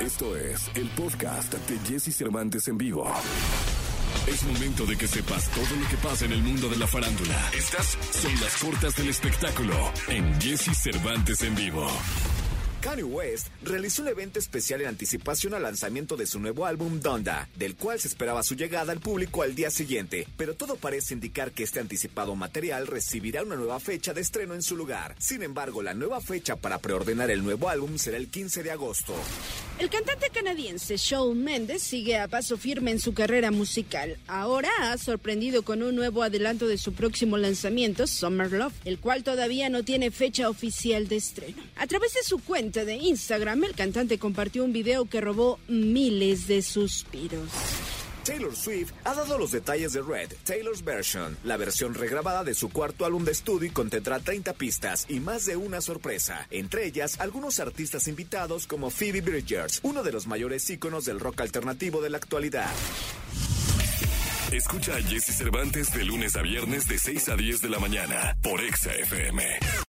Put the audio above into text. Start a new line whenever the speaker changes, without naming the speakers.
Esto es el podcast de Jesse Cervantes en vivo. Es momento de que sepas todo lo que pasa en el mundo de la farándula. Estas son las cortas del espectáculo en Jesse Cervantes en vivo.
Kanye West realizó un evento especial en anticipación al lanzamiento de su nuevo álbum Donda, del cual se esperaba su llegada al público al día siguiente, pero todo parece indicar que este anticipado material recibirá una nueva fecha de estreno en su lugar. Sin embargo, la nueva fecha para preordenar el nuevo álbum será el 15 de agosto.
El cantante canadiense Shawn Mendes sigue a paso firme en su carrera musical. Ahora ha sorprendido con un nuevo adelanto de su próximo lanzamiento, Summer Love, el cual todavía no tiene fecha oficial de estreno. A través de su cuenta de Instagram, el cantante compartió un video que robó miles de suspiros.
Taylor Swift ha dado los detalles de Red, Taylor's Version, la versión regrabada de su cuarto álbum de estudio y contendrá 30 pistas y más de una sorpresa, entre ellas algunos artistas invitados como Phoebe Bridgers, uno de los mayores íconos del rock alternativo de la actualidad.
Escucha a Jesse Cervantes de lunes a viernes de 6 a 10 de la mañana por Exa FM.